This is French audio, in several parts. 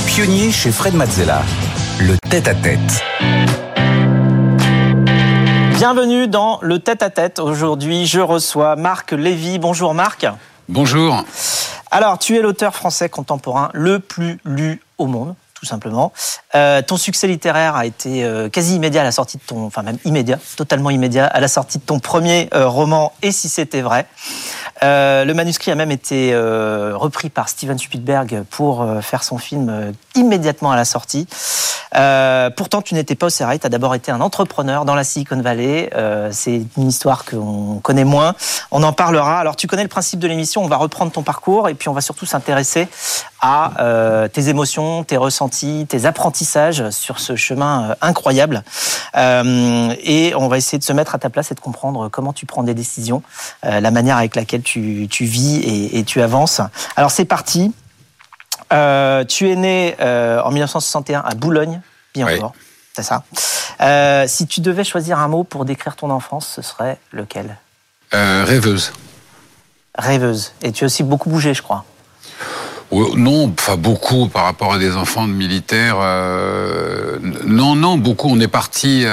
été pionnier chez Fred Mazzella. Le tête-à-tête. Bienvenue dans le tête-à-tête. Aujourd'hui, je reçois Marc Lévy. Bonjour Marc. Bonjour. Alors, tu es l'auteur français contemporain le plus lu au monde tout simplement. Euh, ton succès littéraire a été euh, quasi immédiat à la sortie de ton, enfin même immédiat, totalement immédiat à la sortie de ton premier euh, roman. Et si c'était vrai, le manuscrit a même été repris par Steven Spielberg pour faire son film immédiatement à la sortie. pourtant, tu n'étais pas au Serail, tu as d'abord été un entrepreneur dans la Silicon Valley. C'est une histoire qu'on connaît moins. On en parlera. Alors, tu connais le principe de l'émission, on va reprendre ton parcours et puis on va surtout s'intéresser à tes émotions, tes ressentis, tes apprentissages sur ce chemin incroyable. et on va essayer de se mettre à ta place et de comprendre comment tu prends des décisions, la manière avec laquelle tu tu, vis et, tu avances. Alors c'est parti. Euh, tu es né euh, en 1961 à Boulogne, bien encore. C'est ça. Euh, si tu devais choisir un mot pour décrire ton enfance, ce serait lequel? Rêveuse. Rêveuse. Et tu as aussi beaucoup bougé, je crois. Non, enfin beaucoup par rapport à des enfants de militaires. non, non, beaucoup. On est parti.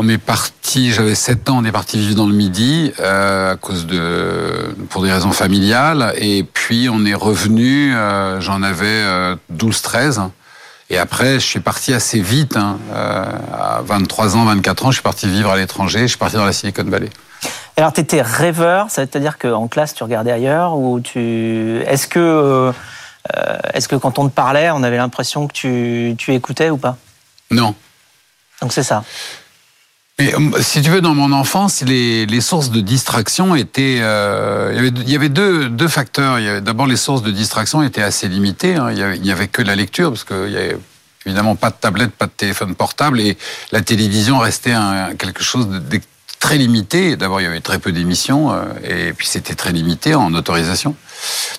On est parti, j'avais 7 ans, on est parti vivre dans le Midi euh, à cause de pour des raisons familiales et puis on est revenu, euh, j'en avais 12 euh, 13 et après je suis parti assez vite hein, à 23 ans, 24 ans, je suis parti vivre à l'étranger, je suis parti dans la Silicon Valley. Alors tu étais rêveur, ça veut dire qu'en classe tu regardais ailleurs ou tu est-ce que est-ce que quand on te parlait, on avait l'impression que tu, tu écoutais ou pas? Non. Donc c'est ça. Mais, euh, si tu veux, dans mon enfance, les, les sources de distraction étaient. Euh, il, y avait, il y avait deux, deux facteurs. D'abord, les sources de distraction étaient assez limitées. Hein. Il, y avait, il y avait que la lecture, parce qu'il y avait évidemment pas de tablette, pas de téléphone portable, et la télévision restait un, quelque chose de, très limité. D'abord, il y avait très peu d'émissions, euh, et puis c'était très limité en autorisation.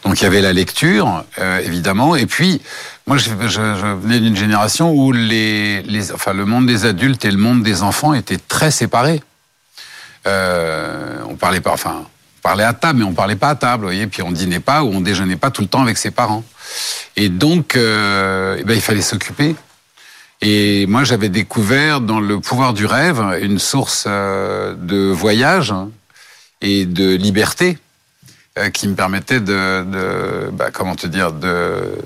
Donc il y avait la lecture, euh, évidemment, et puis moi, je, venais d'une génération où les, les, enfin, le monde des adultes et le monde des enfants étaient très séparés. Euh, on parlait pas, enfin, on parlait à table, mais on parlait pas à table, vous voyez. Puis on dînait pas ou on déjeunait pas tout le temps avec ses parents. Et donc, euh, eh ben, il fallait s'occuper. Et moi, j'avais découvert dans le pouvoir du rêve une source euh, de voyage et de liberté euh, qui me permettait de, bah, comment te dire, de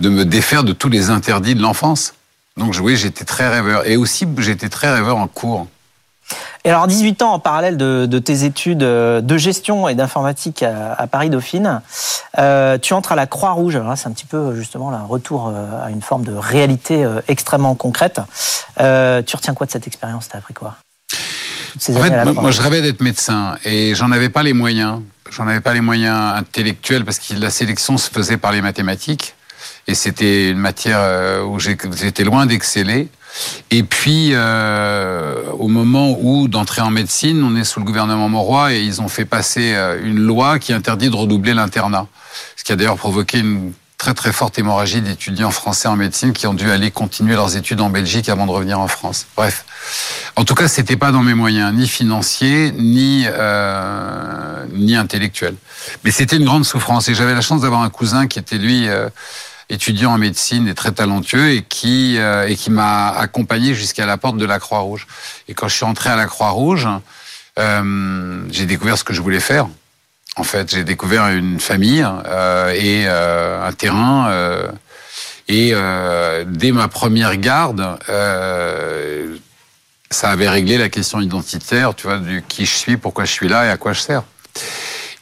de me défaire de tous les interdits de l'enfance. Donc oui, j'étais très rêveur. Et aussi, j'étais très rêveur en cours. Et alors, 18 ans en parallèle de, tes études euh, de gestion et d'informatique à, Paris-Dauphine, euh, tu entres à la Croix-Rouge. Alors là, c'est un petit peu justement un retour euh, à une forme de réalité extrêmement concrète. tu retiens quoi de cette expérience T'as appris quoi? En fait, moi, je rêvais d'être médecin et j'en avais pas les moyens. J'en avais pas les moyens intellectuels parce que la sélection se faisait par les mathématiques et c'était une matière où j'étais loin d'exceller. Et puis, euh, au moment où d'entrer en médecine, on est sous le gouvernement Mauroy et ils ont fait passer euh, une loi qui interdit de redoubler l'internat. Ce qui a d'ailleurs provoqué une très très forte hémorragie d'étudiants français en médecine qui ont dû aller continuer leurs études en Belgique avant de revenir en France. Bref, en tout cas, c'était pas dans mes moyens, ni financiers, ni euh, ni intellectuels. Mais c'était une grande souffrance et j'avais la chance d'avoir un cousin qui était lui étudiant en médecine et très talentueux et qui euh, et qui m'a accompagné jusqu'à la porte de la Croix-Rouge. Et quand je suis entré à la Croix-Rouge, euh, j'ai découvert ce que je voulais faire. En fait, j'ai découvert une famille euh, et un terrain. Et dès ma première garde, ça avait réglé la question identitaire, tu vois, du qui je suis, pourquoi je suis là et à quoi je sers.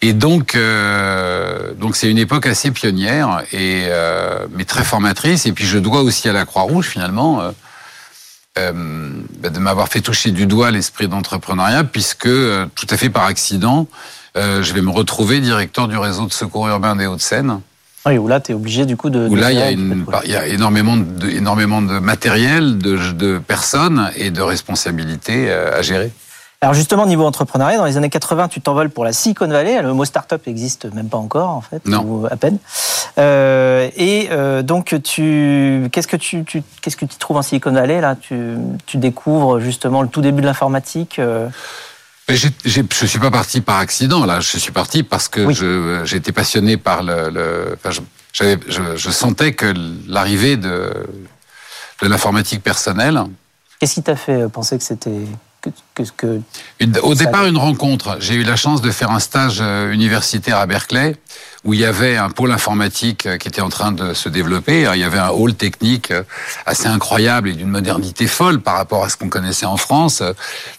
Et donc, euh, donc c'est une époque assez pionnière et euh, mais très formatrice. Et puis je dois aussi à la Croix-Rouge finalement euh, euh bah, de m'avoir fait toucher du doigt l'esprit d'entrepreneuriat, puisque euh, tout à fait par accident, euh, je vais me retrouver directeur du réseau de secours urbain des Hauts-de-Seine. Oui, où là, tu es obligé du coup de... Où là, il y, a une, il y a énormément de, énormément de matériel, de, de personnes et de responsabilités à gérer. Alors justement, niveau entrepreneuriat, dans les années 80, tu t'envoles pour la Silicon Valley. Le mot startup n'existe même pas encore, en fait, ou à peine. Euh, et euh, donc, tu, qu'est-ce que tu, tu qu'est-ce que tu trouves en Silicon Valley là? Tu, tu découvres justement le tout début de l'informatique. Euh... je je suis pas parti par accident là. Je suis parti parce que j'étais passionné par le. le enfin, j'avais, je, je sentais que l'arrivée de, de l'informatique personnelle, Qu'est-ce qui t'a fait penser que c'était que, que, que- Une- Au départ, une rencontre. J'ai eu la chance de faire un stage euh, universitaire à Berkeley, où il y avait un pôle informatique euh, qui était en train de se développer. Il y avait un hall technique euh, assez incroyable et d'une modernité folle par rapport à ce qu'on connaissait en France,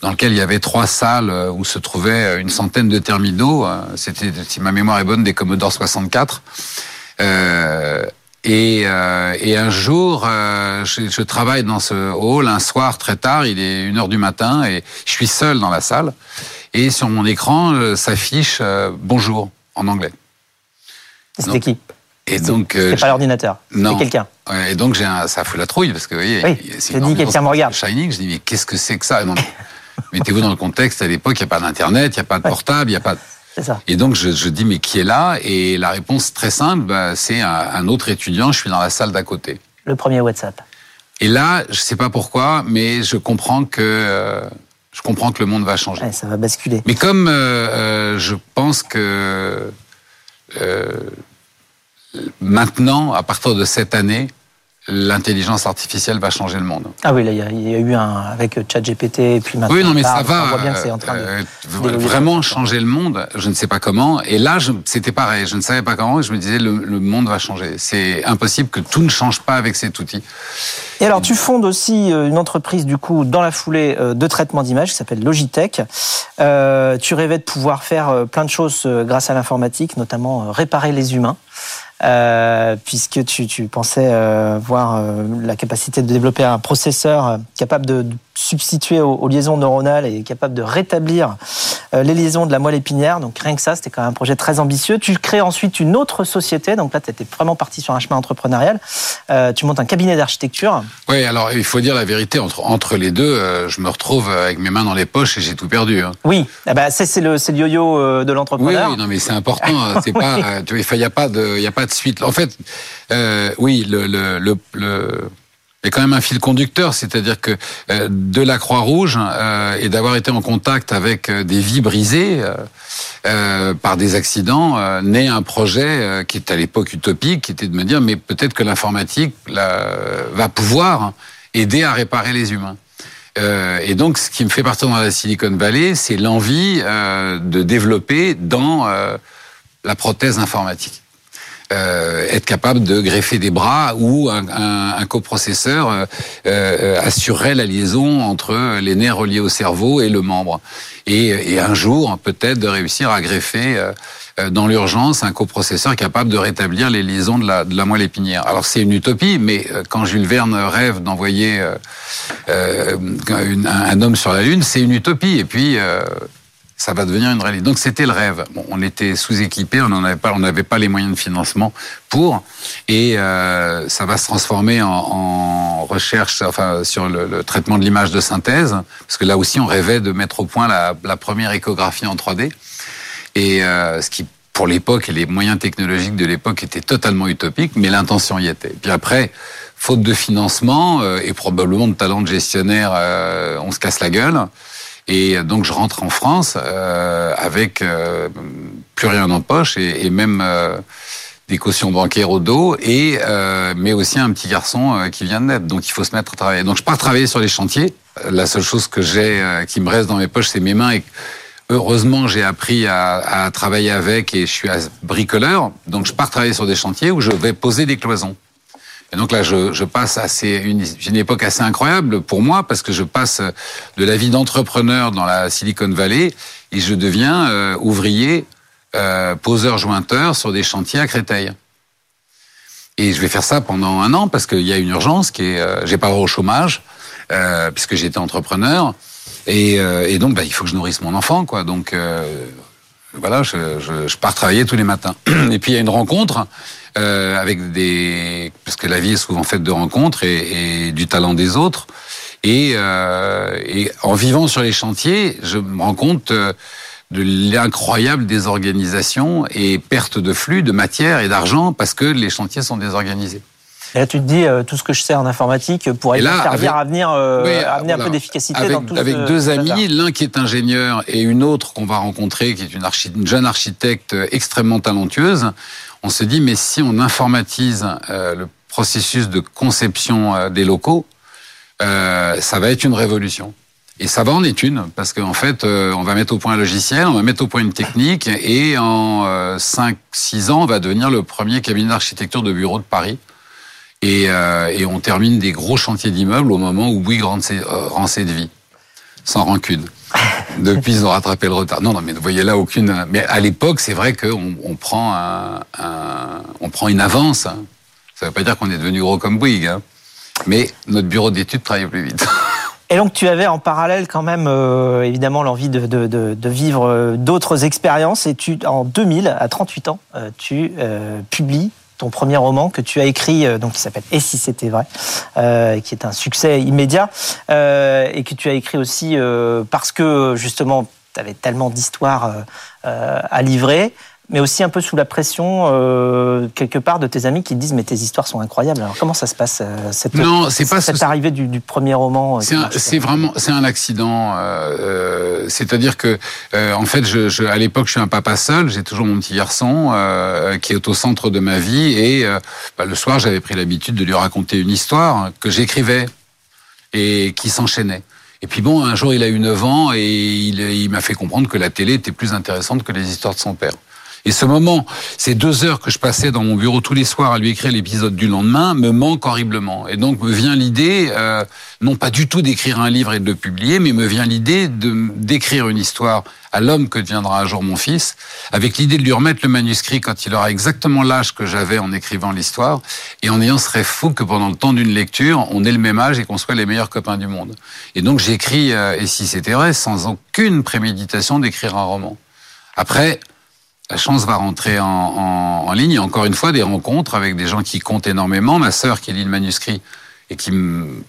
dans lequel il y avait trois salles où se trouvaient une centaine de terminaux. C'était, si ma mémoire est bonne, des Commodore 64. Euh, et, euh, et un jour, euh, je, je travaille dans ce hall un soir très tard, il est une heure du matin et je suis seul dans la salle. Et sur mon écran euh, s'affiche euh, bonjour en anglais. c'était qui Et donc, C'était pas l'ordinateur. non. C'était quelqu'un. Et donc j'ai un, ça fout la trouille parce que vous voyez, Oui, c'est dit, quelqu'un me regarde. Shining, je dis mais qu'est-ce que c'est que ça? Mettez-vous dans le contexte. À l'époque, il n'y a pas d'internet, il n'y a pas de portable, il n'y a pas. de- C'est ça. Et donc je, je dis mais qui est là? Et la réponse très simple, bah, c'est un, un autre étudiant. Je suis dans la salle d'à côté. Le premier WhatsApp. Et là, je sais pas pourquoi, mais je comprends que euh, je comprends que le monde va changer. Ouais, ça va basculer. Mais comme euh, euh, je pense que euh, maintenant, à partir de cette année, l'intelligence artificielle va changer le monde. Ah oui, là, il y, a- il y a eu un avec ChatGPT et puis maintenant. Oui, non, mais ça va On voit bien que c'est en train de. euh, vraiment changer le monde. Je ne sais pas comment. Et là, c'était pareil. Je ne savais pas comment. Et je me disais, le, le monde va changer. C'est impossible que tout ne change pas avec cet outil. Et alors, tu fondes aussi euh, une entreprise, du coup, dans la foulée euh, de traitement d'images qui s'appelle Logitech. Euh, tu rêvais de pouvoir faire plein de choses grâce à l'informatique, notamment réparer les humains. Euh, puisque tu, tu pensais euh, voir euh, la capacité de développer un processeur euh, capable de, de substituer aux, aux liaisons neuronales et capable de rétablir euh, les liaisons de la moelle épinière. Donc rien que ça, c'était quand même un projet très ambitieux. Tu crées ensuite une autre société. Donc là, tu étais vraiment parti sur un chemin entrepreneurial. Euh, tu montes un cabinet d'architecture. Oui, alors il faut dire la vérité. Entre, entre les deux, euh, je me retrouve avec mes mains dans les poches et j'ai tout perdu. hein. Oui, eh ben, c'est le, le yo-yo de l'entrepreneur. oui, non, mais c'est important. pas, il n'y a pas de, y a pas de suite. En fait, euh, oui, le, le, le, le- il y a quand même un fil conducteur, c'est-à-dire que euh, de la Croix-Rouge euh, et d'avoir été en contact avec euh, des vies brisées par des accidents, naît un projet qui est à l'époque utopique, qui était de me dire, mais peut-être que l'informatique va pouvoir aider à réparer les humains. Et donc, ce qui me fait partir dans la Silicon Valley, c'est l'envie de développer dans la prothèse informatique. Euh, être capable de greffer des bras ou un, un- un coprocesseur euh, euh, assurerait la liaison entre les nerfs reliés au cerveau et le membre. Et, et un jour, peut-être, de réussir à greffer euh, euh, dans l'urgence un coprocesseur capable de rétablir les liaisons de la, de la moelle épinière. Alors c'est une utopie, mais quand Jules Verne rêve d'envoyer euh, un, un homme sur la Lune, c'est une utopie. Et puis euh, ça va devenir une réalité. Donc c'était le rêve. Bon, on était sous-équipés, on n'en avait pas, on n'avait pas les moyens de financement pour, et euh, ça va se transformer en, en recherche, enfin sur le, le traitement de l'image de synthèse, parce que là aussi on rêvait de mettre au point la, la première échographie en 3D, et euh, ce qui pour l'époque et les moyens technologiques de l'époque étaient totalement utopiques, mais l'intention y était. Puis après, faute de financement euh, et probablement de talent de gestionnaire, euh, on se casse la gueule. Et donc je rentre en France euh, avec euh, plus rien en poche et, même euh, des cautions bancaires au dos, et mais aussi un petit garçon qui vient de naître. Donc il faut se mettre à travailler. Donc je pars travailler sur les chantiers. La seule chose que j'ai, qui me reste dans mes poches, c'est mes mains. Et heureusement, j'ai appris à, à travailler avec et je suis bricoleur. Donc je pars travailler sur des chantiers où je vais poser des cloisons. Et donc là, je, je passe assez une, une époque assez incroyable pour moi parce que je passe de la vie d'entrepreneur dans la Silicon Valley et je deviens euh, ouvrier, euh, poseur jointeur sur des chantiers à Créteil. Et je vais faire ça pendant un an parce qu'il y a une urgence qui est, euh, j'ai pas droit au chômage euh, puisque j'étais entrepreneur et, euh, et donc bah, il faut que je nourrisse mon enfant quoi. Donc euh, voilà, je, je, je pars travailler tous les matins. Et puis il y a une rencontre euh, avec des parce que la vie est souvent faite de rencontres et, et du talent des autres. Et, euh, et en vivant sur les chantiers, je me rends compte euh, de l'incroyable désorganisation et perte de flux de matière et d'argent parce que les chantiers sont désorganisés. Et là, tu te dis, euh, tout ce que je sais en informatique pourrait là, me servir avec- à venir euh, Oui, amener un peu d'efficacité avec, dans tout avec ce- deux amis, l'un qui est ingénieur et une autre qu'on va rencontrer, qui est une, archi- une jeune architecte extrêmement talentueuse. On se dit mais si on informatise le processus de conception des locaux, ça va être une révolution. Et ça va en être une, parce qu'en fait, on va mettre au point un logiciel, on va mettre au point une technique, et en 5-6 ans, on va devenir le premier cabinet d'architecture de bureau de Paris. Et, on termine des gros chantiers d'immeubles au moment où Bouygues rend ses, de vie, sans rancune. Depuis, ils ont rattrapé le retard. Non, non, mais vous voyez là aucune. Mais à l'époque, c'est vrai qu'on on prend, un, on prend une avance. Ça ne veut pas dire qu'on est devenu gros comme Bouygues, hein. mais notre bureau d'études travaille plus vite. Et donc tu avais en parallèle quand même euh, évidemment l'envie de, de, vivre euh, d'autres expériences et tu en 2000 à 38 ans euh, tu publies ton premier roman que tu as écrit, euh, donc qui s'appelle Et si c'était vrai, euh, qui est un succès immédiat, euh, et que tu as écrit aussi euh, parce que justement tu avais tellement d'histoires à livrer mais aussi un peu sous la pression euh, quelque part de tes amis qui te disent mais tes histoires sont incroyables. Alors comment ça se passe euh, cette, non, c'est pas cette arrivée du, du, premier roman euh, C'est vraiment c'est un accident. Euh, C'est-à-dire que euh, en fait, je, je, à l'époque, je suis un papa seul. J'ai toujours mon petit garçon qui est au centre de ma vie et bah, le soir, j'avais pris l'habitude de lui raconter une histoire que j'écrivais et qui s'enchaînait. Et puis bon, un jour, il a eu 9 ans et il, il m'a fait comprendre que la télé était plus intéressante que les histoires de son père. Et ce moment, ces deux heures que je passais dans mon bureau tous les soirs à lui écrire l'épisode du lendemain, me manquent horriblement. Et donc me vient l'idée, euh, non pas du tout d'écrire un livre et de le publier, mais me vient l'idée de d'écrire une histoire à l'homme que deviendra un jour mon fils, avec l'idée de lui remettre le manuscrit quand il aura exactement l'âge que j'avais en écrivant l'histoire, et en ayant rêve fou que pendant le temps d'une lecture, on ait le même âge et qu'on soit les meilleurs copains du monde. Et donc j'écris, euh, et si c'était vrai, sans aucune préméditation d'écrire un roman. Après, la chance va rentrer en, en, en, ligne. encore une fois, des rencontres avec des gens qui comptent énormément. Ma sœur qui lit le manuscrit et qui me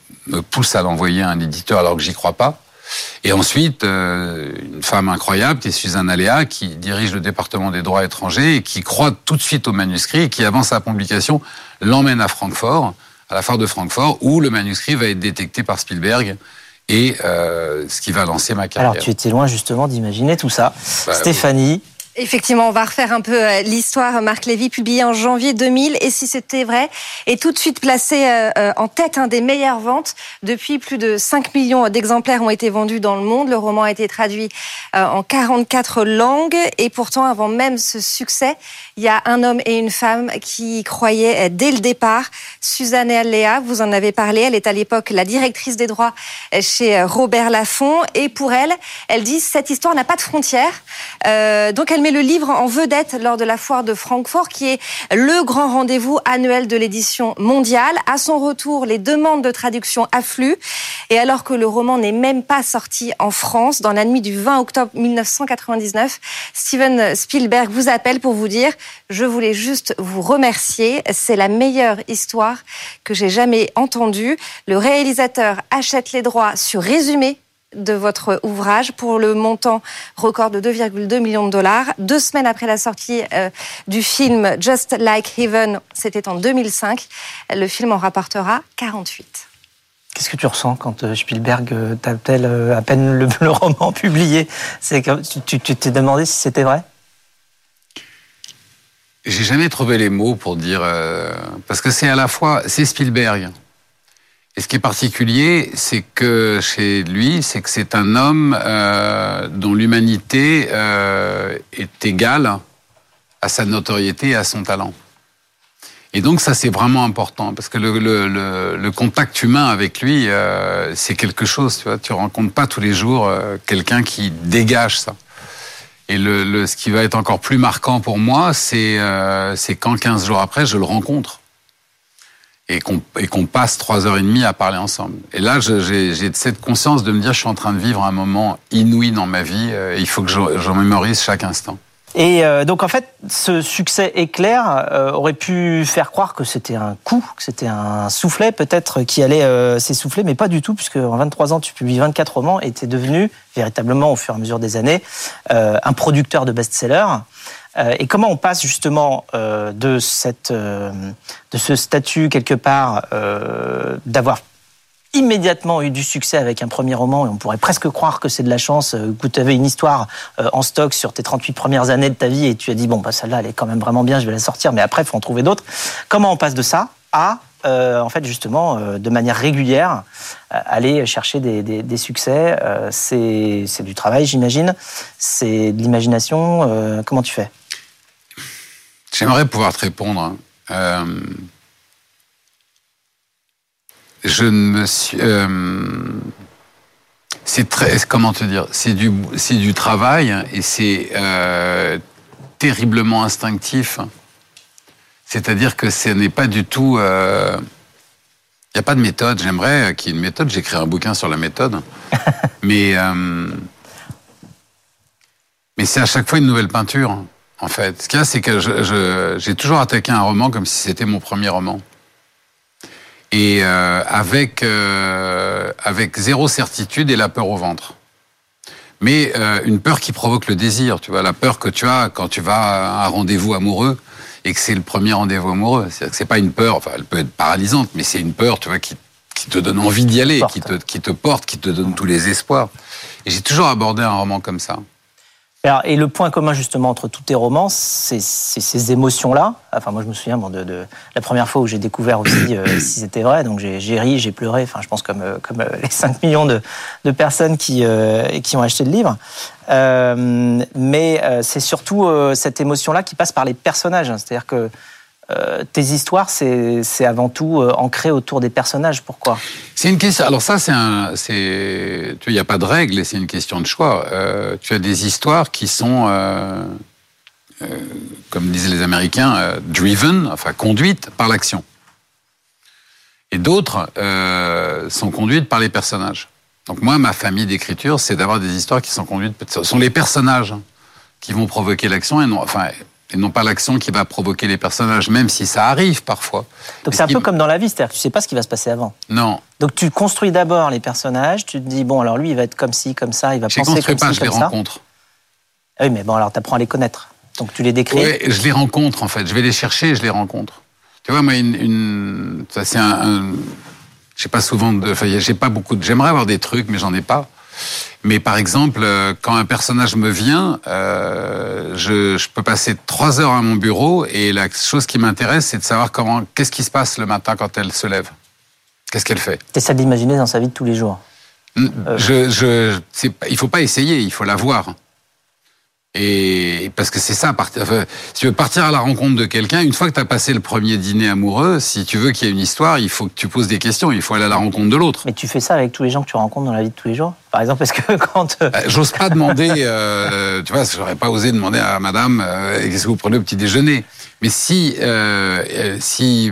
pousse à l'envoyer à un éditeur alors que j'y crois pas. Et ensuite, euh, une femme incroyable qui est Suzanne Aléa, qui dirige le département des droits étrangers et qui croit tout de suite au manuscrit et qui, avant sa publication, l'emmène à Francfort, à la foire de Francfort, où le manuscrit va être détecté par Spielberg et euh, ce qui va lancer ma carrière. Alors tu étais loin justement d'imaginer tout ça. Bah, Stéphanie, Effectivement, on va refaire un peu euh, l'histoire. Marc Lévy, publié en janvier 2000, et si c'était vrai, est tout de suite placé euh, euh, en tête un des meilleures ventes. Depuis, plus de 5 millions d'exemplaires ont été vendus dans le monde. Le roman a été traduit en 44 langues, et pourtant, avant même ce succès, il y a un homme et une femme qui croyaient dès le départ. Suzanne et Léa, vous en avez parlé, elle est à l'époque la directrice des droits chez Robert Laffont, et pour elle, elle dit cette histoire n'a pas de frontières. donc elle met le livre en vedette lors de la foire de Francfort, qui est le grand rendez-vous annuel de l'édition mondiale. À son retour, les demandes de traduction affluent. Et alors que le roman n'est même pas sorti en France, dans la nuit du 20 octobre 1999, Steven Spielberg vous appelle pour vous dire je voulais juste vous remercier. C'est la meilleure histoire que j'ai jamais entendue. Le réalisateur achète les droits sur résumé de votre ouvrage pour le montant record de 2,2 millions de dollars. Deux semaines après la sortie euh, du film Just Like Heaven, c'était en 2005, le film en rapportera 48. Qu'est-ce que tu ressens quand euh, Spielberg euh, t'appelle à peine le, le, roman publié? C'est que tu t'es demandé si c'était vrai? J'ai jamais trouvé les mots pour dire parce que c'est à la fois c'est Spielberg, et ce qui est particulier, c'est que chez lui, c'est que c'est un homme euh, dont l'humanité euh, est égale à sa notoriété et à son talent. Et donc ça, c'est vraiment important parce que le, le, le, le contact humain avec lui, euh, c'est quelque chose. Tu vois, tu rencontres pas tous les jours euh, quelqu'un qui dégage ça. Et le, ce qui va être encore plus marquant pour moi, c'est euh, quand 15 jours après, je le rencontre et qu'on qu passe trois heures et demie à parler ensemble. Et là, j'ai cette conscience de me dire, je suis en train de vivre un moment inouï dans ma vie, euh, il faut que j'en mémorise chaque instant. Et euh, donc en fait, ce succès éclair euh, aurait pu faire croire que c'était un coup, que c'était un soufflet peut-être qui allait s'essouffler, mais pas du tout, puisque en 23 ans, tu publies 24 romans et tu es devenu véritablement au fur et à mesure des années un producteur de best-sellers. Euh, et comment on passe justement euh, de, cette, de ce statut quelque part d'avoir immédiatement eu du succès avec un premier roman et on pourrait presque croire que c'est de la chance, euh, que tu avais une histoire euh, en stock sur tes 38 premières années de ta vie et tu as dit bon bah celle-là elle est quand même vraiment bien, je vais la sortir mais après il faut en trouver d'autres. Comment on passe de ça à euh, en fait justement de manière régulière aller chercher des, des, succès c'est du travail j'imagine, c'est de l'imagination, comment tu fais? J'aimerais pouvoir te répondre. Hein je ne me suis. Euh, c'est très. Comment te dire C'est du, c'est du travail et c'est euh, terriblement instinctif. C'est-à-dire que ce n'est pas du tout. Il euh, n'y a pas de méthode. J'aimerais qu'il y ait une méthode. J'écris un bouquin sur la méthode. mais. mais c'est à chaque fois une nouvelle peinture, en fait. Ce qu'il y a, c'est que j'ai toujours attaqué un roman comme si c'était mon premier roman et euh, avec euh, avec zéro certitude et la peur au ventre. Mais euh, une peur qui provoque le désir, tu vois, la peur que tu as quand tu vas à un rendez-vous amoureux et que c'est le premier rendez-vous amoureux. C'est-à-dire que c'est pas une peur, enfin, elle peut être paralysante, mais c'est une peur, tu vois, qui, qui te donne envie d'y aller, qui te, qui te porte, qui te donne tous les espoirs. Et j'ai toujours abordé un roman comme ça et le point commun justement entre tous tes romans, c'est ces émotions-là. Enfin, moi, je me souviens de, la première fois où j'ai découvert aussi euh, si c'était vrai. Donc, j'ai ri, j'ai pleuré. Enfin, je pense comme euh, comme euh, les 5 millions de, personnes qui qui ont acheté le livre. mais c'est surtout cette émotion-là qui passe par les personnages. C'est-à-dire que euh, tes histoires, c'est avant tout euh, ancré autour des personnages. Pourquoi? C'est une question. Alors ça, c'est un, c'est, tu il n'y a pas de règle et c'est une question de choix. Euh, tu as des histoires qui sont, comme disaient les Américains, driven, enfin conduites par l'action. Et d'autres sont conduites par les personnages. Donc moi, ma famille d'écriture, c'est d'avoir des histoires qui sont conduites. Ce sont les personnages qui vont provoquer l'action et non, enfin, et non pas l'action qui va provoquer les personnages, même si ça arrive parfois. Donc c'est un peu comme dans la vie, c'est-à-dire que tu sais pas ce qui va se passer avant. Non. Donc tu construis d'abord les personnages, tu te dis bon alors lui il va être comme ci, comme ça, il va penser comme pas, ci, je les rencontre. Ah oui mais bon alors tu apprends à les connaître, donc tu les décris. Oui, je les rencontre en fait, je vais les chercher, et je les rencontre. Tu vois moi une, une... ça c'est un, un... j'ai pas souvent de, enfin j'ai pas beaucoup de, j'aimerais avoir des trucs mais j'en ai pas. Mais par exemple, euh, quand un personnage me vient, euh, je, je, peux passer trois heures à mon bureau et la chose qui m'intéresse, c'est de savoir comment, qu'est-ce qui se passe le matin quand elle se lève. Qu'est-ce qu'elle fait? Ça de l'imaginer dans sa vie de tous les jours. Je, je, il faut pas essayer, il faut la voir. Et parce que c'est ça, partir, si tu veux partir à la rencontre de quelqu'un, une fois que tu as passé le premier dîner amoureux, si tu veux qu'il y ait une histoire, il faut que tu poses des questions, il faut aller à la rencontre de l'autre. Mais tu fais ça avec tous les gens que tu rencontres dans la vie de tous les jours? Par exemple, parce que quand... Euh, euh, j'ose pas demander, euh, tu vois, j'aurais pas osé demander à madame, euh, qu'est-ce que vous prenez au petit déjeuner? Mais si, euh, si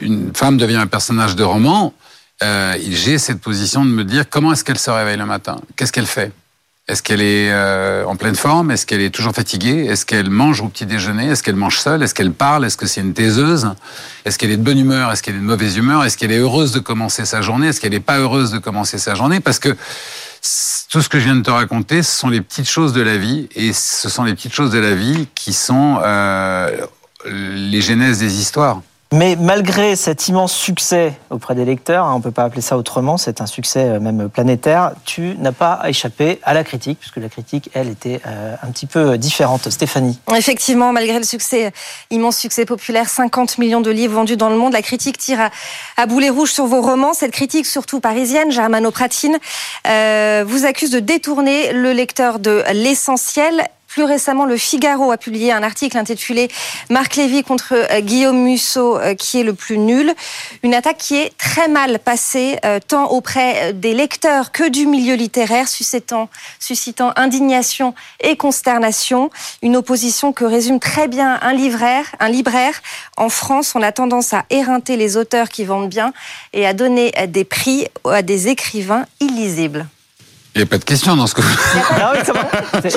une femme devient un personnage de roman, j'ai cette position de me dire comment est-ce qu'elle se réveille le matin? Qu'est-ce qu'elle fait? Est-ce qu'elle est, euh, en pleine forme? Est-ce qu'elle est toujours fatiguée? Est-ce qu'elle mange au petit déjeuner? Est-ce qu'elle mange seule? Est-ce qu'elle parle? Est-ce que c'est une taiseuse? Est-ce qu'elle est de bonne humeur? Est-ce qu'elle est de mauvaise humeur? Est-ce qu'elle est heureuse de commencer sa journée? Est-ce qu'elle n'est pas heureuse de commencer sa journée? Parce que tout ce que je viens de te raconter, ce sont les petites choses de la vie, et ce sont les petites choses de la vie qui sont euh, les genèses des histoires. Mais malgré cet immense succès auprès des lecteurs, hein, on ne peut pas appeler ça autrement, c'est un succès euh, même planétaire, tu n'as pas échappé à la critique, puisque la critique, elle, était euh, un petit peu différente. Stéphanie Effectivement, malgré le succès, immense succès populaire, 50 millions de livres vendus dans le monde, la critique tire à, boulet rouge sur vos romans. Cette critique, surtout parisienne, Germano Pratine, euh, vous accuse de détourner le lecteur de l'essentiel plus récemment, le Figaro a publié un article intitulé Marc Lévy contre euh, Guillaume Musso, euh, qui est le plus nul. Une attaque qui est très mal passée, euh, tant auprès des lecteurs que du milieu littéraire, suscitant, indignation et consternation. Une opposition que résume très bien un libraire. En France, on a tendance à éreinter les auteurs qui vendent bien et à donner des prix à des écrivains illisibles. Il n'y a pas de question dans ce que vous ah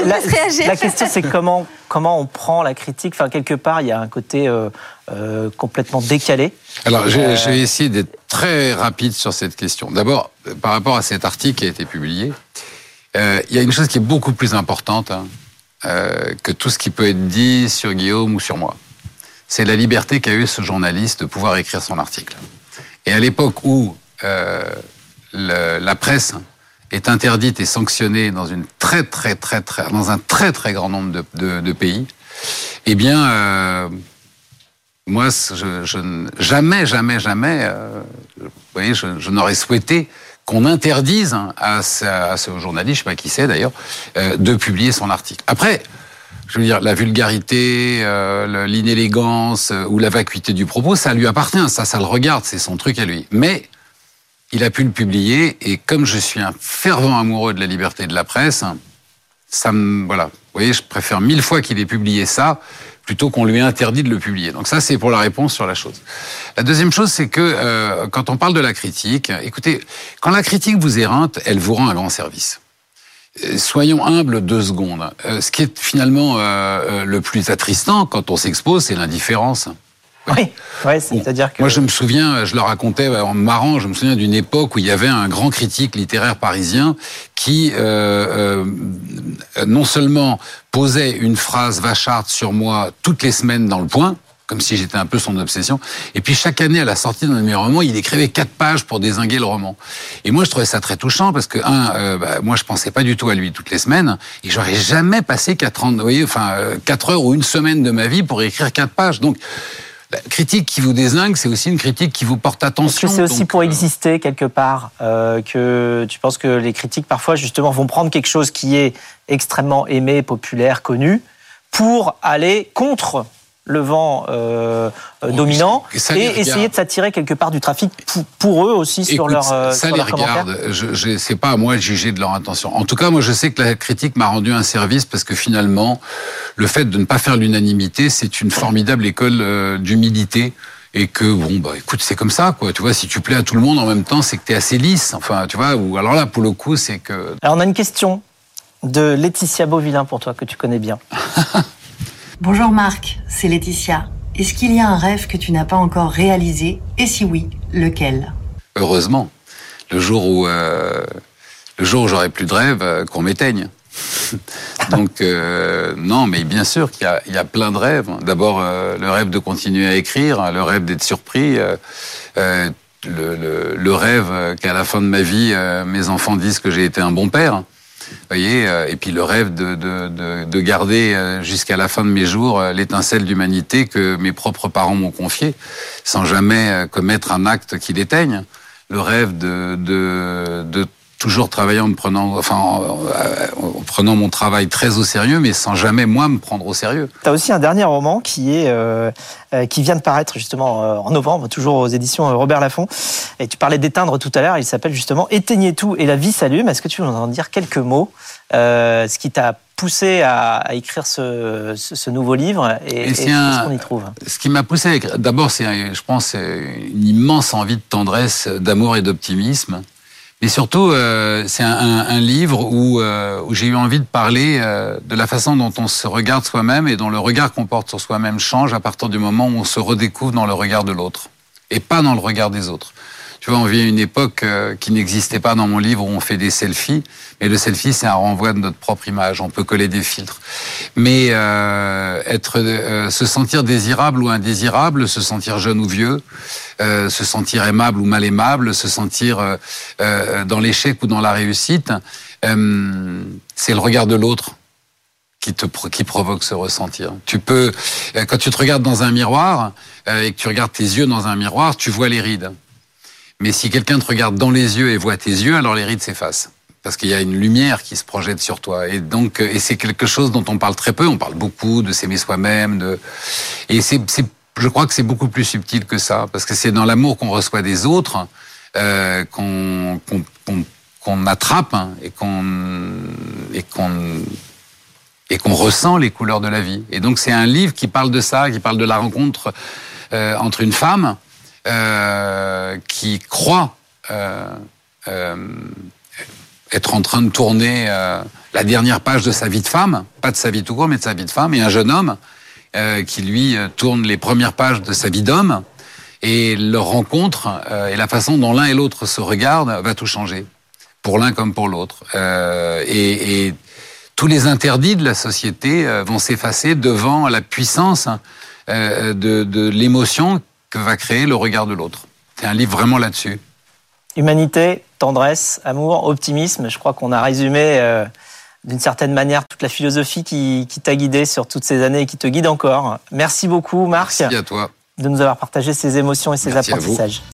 la, question, c'est comment, comment on prend la critique. Enfin, quelque part, il y a un côté euh, euh, complètement décalé. Alors, je, euh, vais essayer d'être très rapide sur cette question. D'abord, par rapport à cet article qui a été publié, il y a une chose qui est beaucoup plus importante hein, que tout ce qui peut être dit sur Guillaume ou sur moi. C'est la liberté qu'a eu ce journaliste de pouvoir écrire son article. Et à l'époque où euh, le- la presse est interdite et sanctionnée dans une très très très très dans un très très grand nombre de, pays, eh bien, euh, moi, je, jamais jamais jamais, euh, vous voyez, je, n'aurais souhaité qu'on interdise hein, à, ce- journaliste, je sais pas qui c'est d'ailleurs, euh, de publier son article. Après, je veux dire, la vulgarité, l'inélégance ou la vacuité du propos, ça lui appartient, ça, ça le regarde, c'est son truc à lui. Mais il a pu le publier et comme je suis un fervent amoureux de la liberté de la presse, ça me voilà. Vous voyez, je préfère mille fois qu'il ait publié ça plutôt qu'on lui ait interdit de le publier. Donc ça, c'est pour la réponse sur la chose. La deuxième chose, c'est que euh, quand on parle de la critique, écoutez, quand la critique vous éreinte, elle vous rend un grand service. Euh, Soyons humbles deux secondes. Euh, ce qui est finalement euh, le plus attristant quand on s'expose, c'est l'indifférence. Oui, ouais, Bon, c'est-à-dire que. Moi, je me souviens, je le racontais en marrant, je me souviens d'une époque où il y avait un grand critique littéraire parisien qui, euh, euh, non seulement posait une phrase vacharde sur moi toutes les semaines dans le point, comme si j'étais un peu son obsession. Et puis chaque année, à la sortie d'un de mes romans, il écrivait quatre pages pour désinguer le roman. Et moi, je trouvais ça très touchant parce que un, euh, bah, moi, je pensais pas du tout à lui toutes les semaines, et j'aurais jamais passé quatre ans, vous voyez, enfin euh, quatre heures ou une semaine de ma vie pour écrire quatre pages. Donc la critique qui vous désingue, c'est aussi une critique qui vous porte attention. c'est aussi Donc, pour euh, exister quelque part euh, que tu penses que les critiques parfois justement vont prendre quelque chose qui est extrêmement aimé, populaire, connu, pour aller contre le vent euh, Oh, dominant et essayer de s'attirer quelque part du trafic pour, pour eux aussi sur leur euh, ça sur les regarde. Je, je c'est pas à moi de juger de leur intention. En tout cas, moi, je sais que la critique m'a rendu un service parce que finalement, le fait de ne pas faire l'unanimité, c'est une formidable école euh, d'humilité. Et que bon bah écoute c'est comme ça quoi tu vois si tu plais à tout le monde en même temps c'est que t'es assez lisse enfin tu vois ou alors là pour le coup c'est que Alors on a une question de Laetitia Beauvillain pour toi que tu connais bien. Bonjour Marc, c'est Laetitia. Est-ce qu'il y a un rêve que tu n'as pas encore réalisé Et si oui, lequel heureusement. Le jour où euh, le jour j'aurai plus de rêve euh, qu'on m'éteigne. Donc euh, non mais bien sûr qu'il y a, il y a plein de rêves. D'abord le rêve de continuer à écrire le rêve d'être surpris le, rêve qu'à la fin de ma vie mes enfants disent que j'ai été un bon père voyez, euh, et puis le rêve de, de, de, de garder euh, jusqu'à la fin de mes jours euh, l'étincelle d'humanité que mes propres parents m'ont confiée, sans jamais commettre un acte qui l'éteigne. Le rêve de, de toujours travailler en me prenant, enfin, en, euh, en prenant mon travail très au sérieux, mais sans jamais moi me prendre au sérieux. Tu as aussi un dernier roman qui est euh, euh, qui vient de paraître justement euh, en novembre, toujours aux éditions Robert Laffont. Et tu parlais d'éteindre tout à l'heure. Il s'appelle justement Éteignez tout et la vie s'allume. Est-ce que tu veux en dire quelques mots euh, Ce qui t'a poussé à, à écrire ce, ce, ce nouveau livre et, Et et c'est un- ce qu'on y trouve? Ce qui m'a poussé à écrire, d'abord, c'est, je pense, c'est une immense envie de tendresse, d'amour et d'optimisme. Mais surtout, euh, c'est un, livre où, euh, où j'ai eu envie de parler euh, de la façon dont on se regarde soi-même et dont le regard qu'on porte sur soi-même change à partir du moment où on se redécouvre dans le regard de l'autre et pas dans le regard des autres. Tu vois, on vit une époque euh, qui n'existait pas dans mon livre où on fait des selfies, mais le selfie, c'est un renvoi de notre propre image. On peut coller des filtres. Mais euh, être, euh, se sentir désirable ou indésirable, se sentir jeune ou vieux, euh, se sentir aimable ou mal aimable, se sentir euh, euh, dans l'échec ou dans la réussite, c'est le regard de l'autre qui te qui provoque ce ressentir. Tu peux quand tu te regardes dans un miroir et que tu regardes tes yeux dans un miroir, tu vois les rides. Mais si quelqu'un te regarde dans les yeux et voit tes yeux, alors les rides s'effacent. Parce qu'il y a une lumière qui se projette sur toi. Et donc, euh, et c'est quelque chose dont on parle très peu. On parle beaucoup de s'aimer soi-même. De... Et c'est, je crois que c'est beaucoup plus subtil que ça. Parce que c'est dans l'amour qu'on reçoit des autres euh, qu'on, qu'on attrape hein, et qu'on, et qu'on, et qu'on ressent les couleurs de la vie. Et donc, c'est un livre qui parle de ça, qui parle de la rencontre euh, entre une femme euh, qui croit euh, euh, être en train de tourner la dernière page de sa vie de femme, pas de sa vie tout court, mais de sa vie de femme, et un jeune homme qui lui tourne les premières pages de sa vie d'homme, et leur rencontre et la façon dont l'un et l'autre se regardent va tout changer, pour l'un comme pour l'autre. Et, tous les interdits de la société vont s'effacer devant la puissance de l'émotion que va créer le regard de l'autre. C'est un livre vraiment là-dessus. Humanité, tendresse, amour, optimisme. Je crois qu'on a résumé euh, d'une certaine manière toute la philosophie qui, qui t'a guidé sur toutes ces années et qui te guide encore. Merci beaucoup, Marc, Merci à toi. de nous avoir partagé ces émotions et ces Merci apprentissages.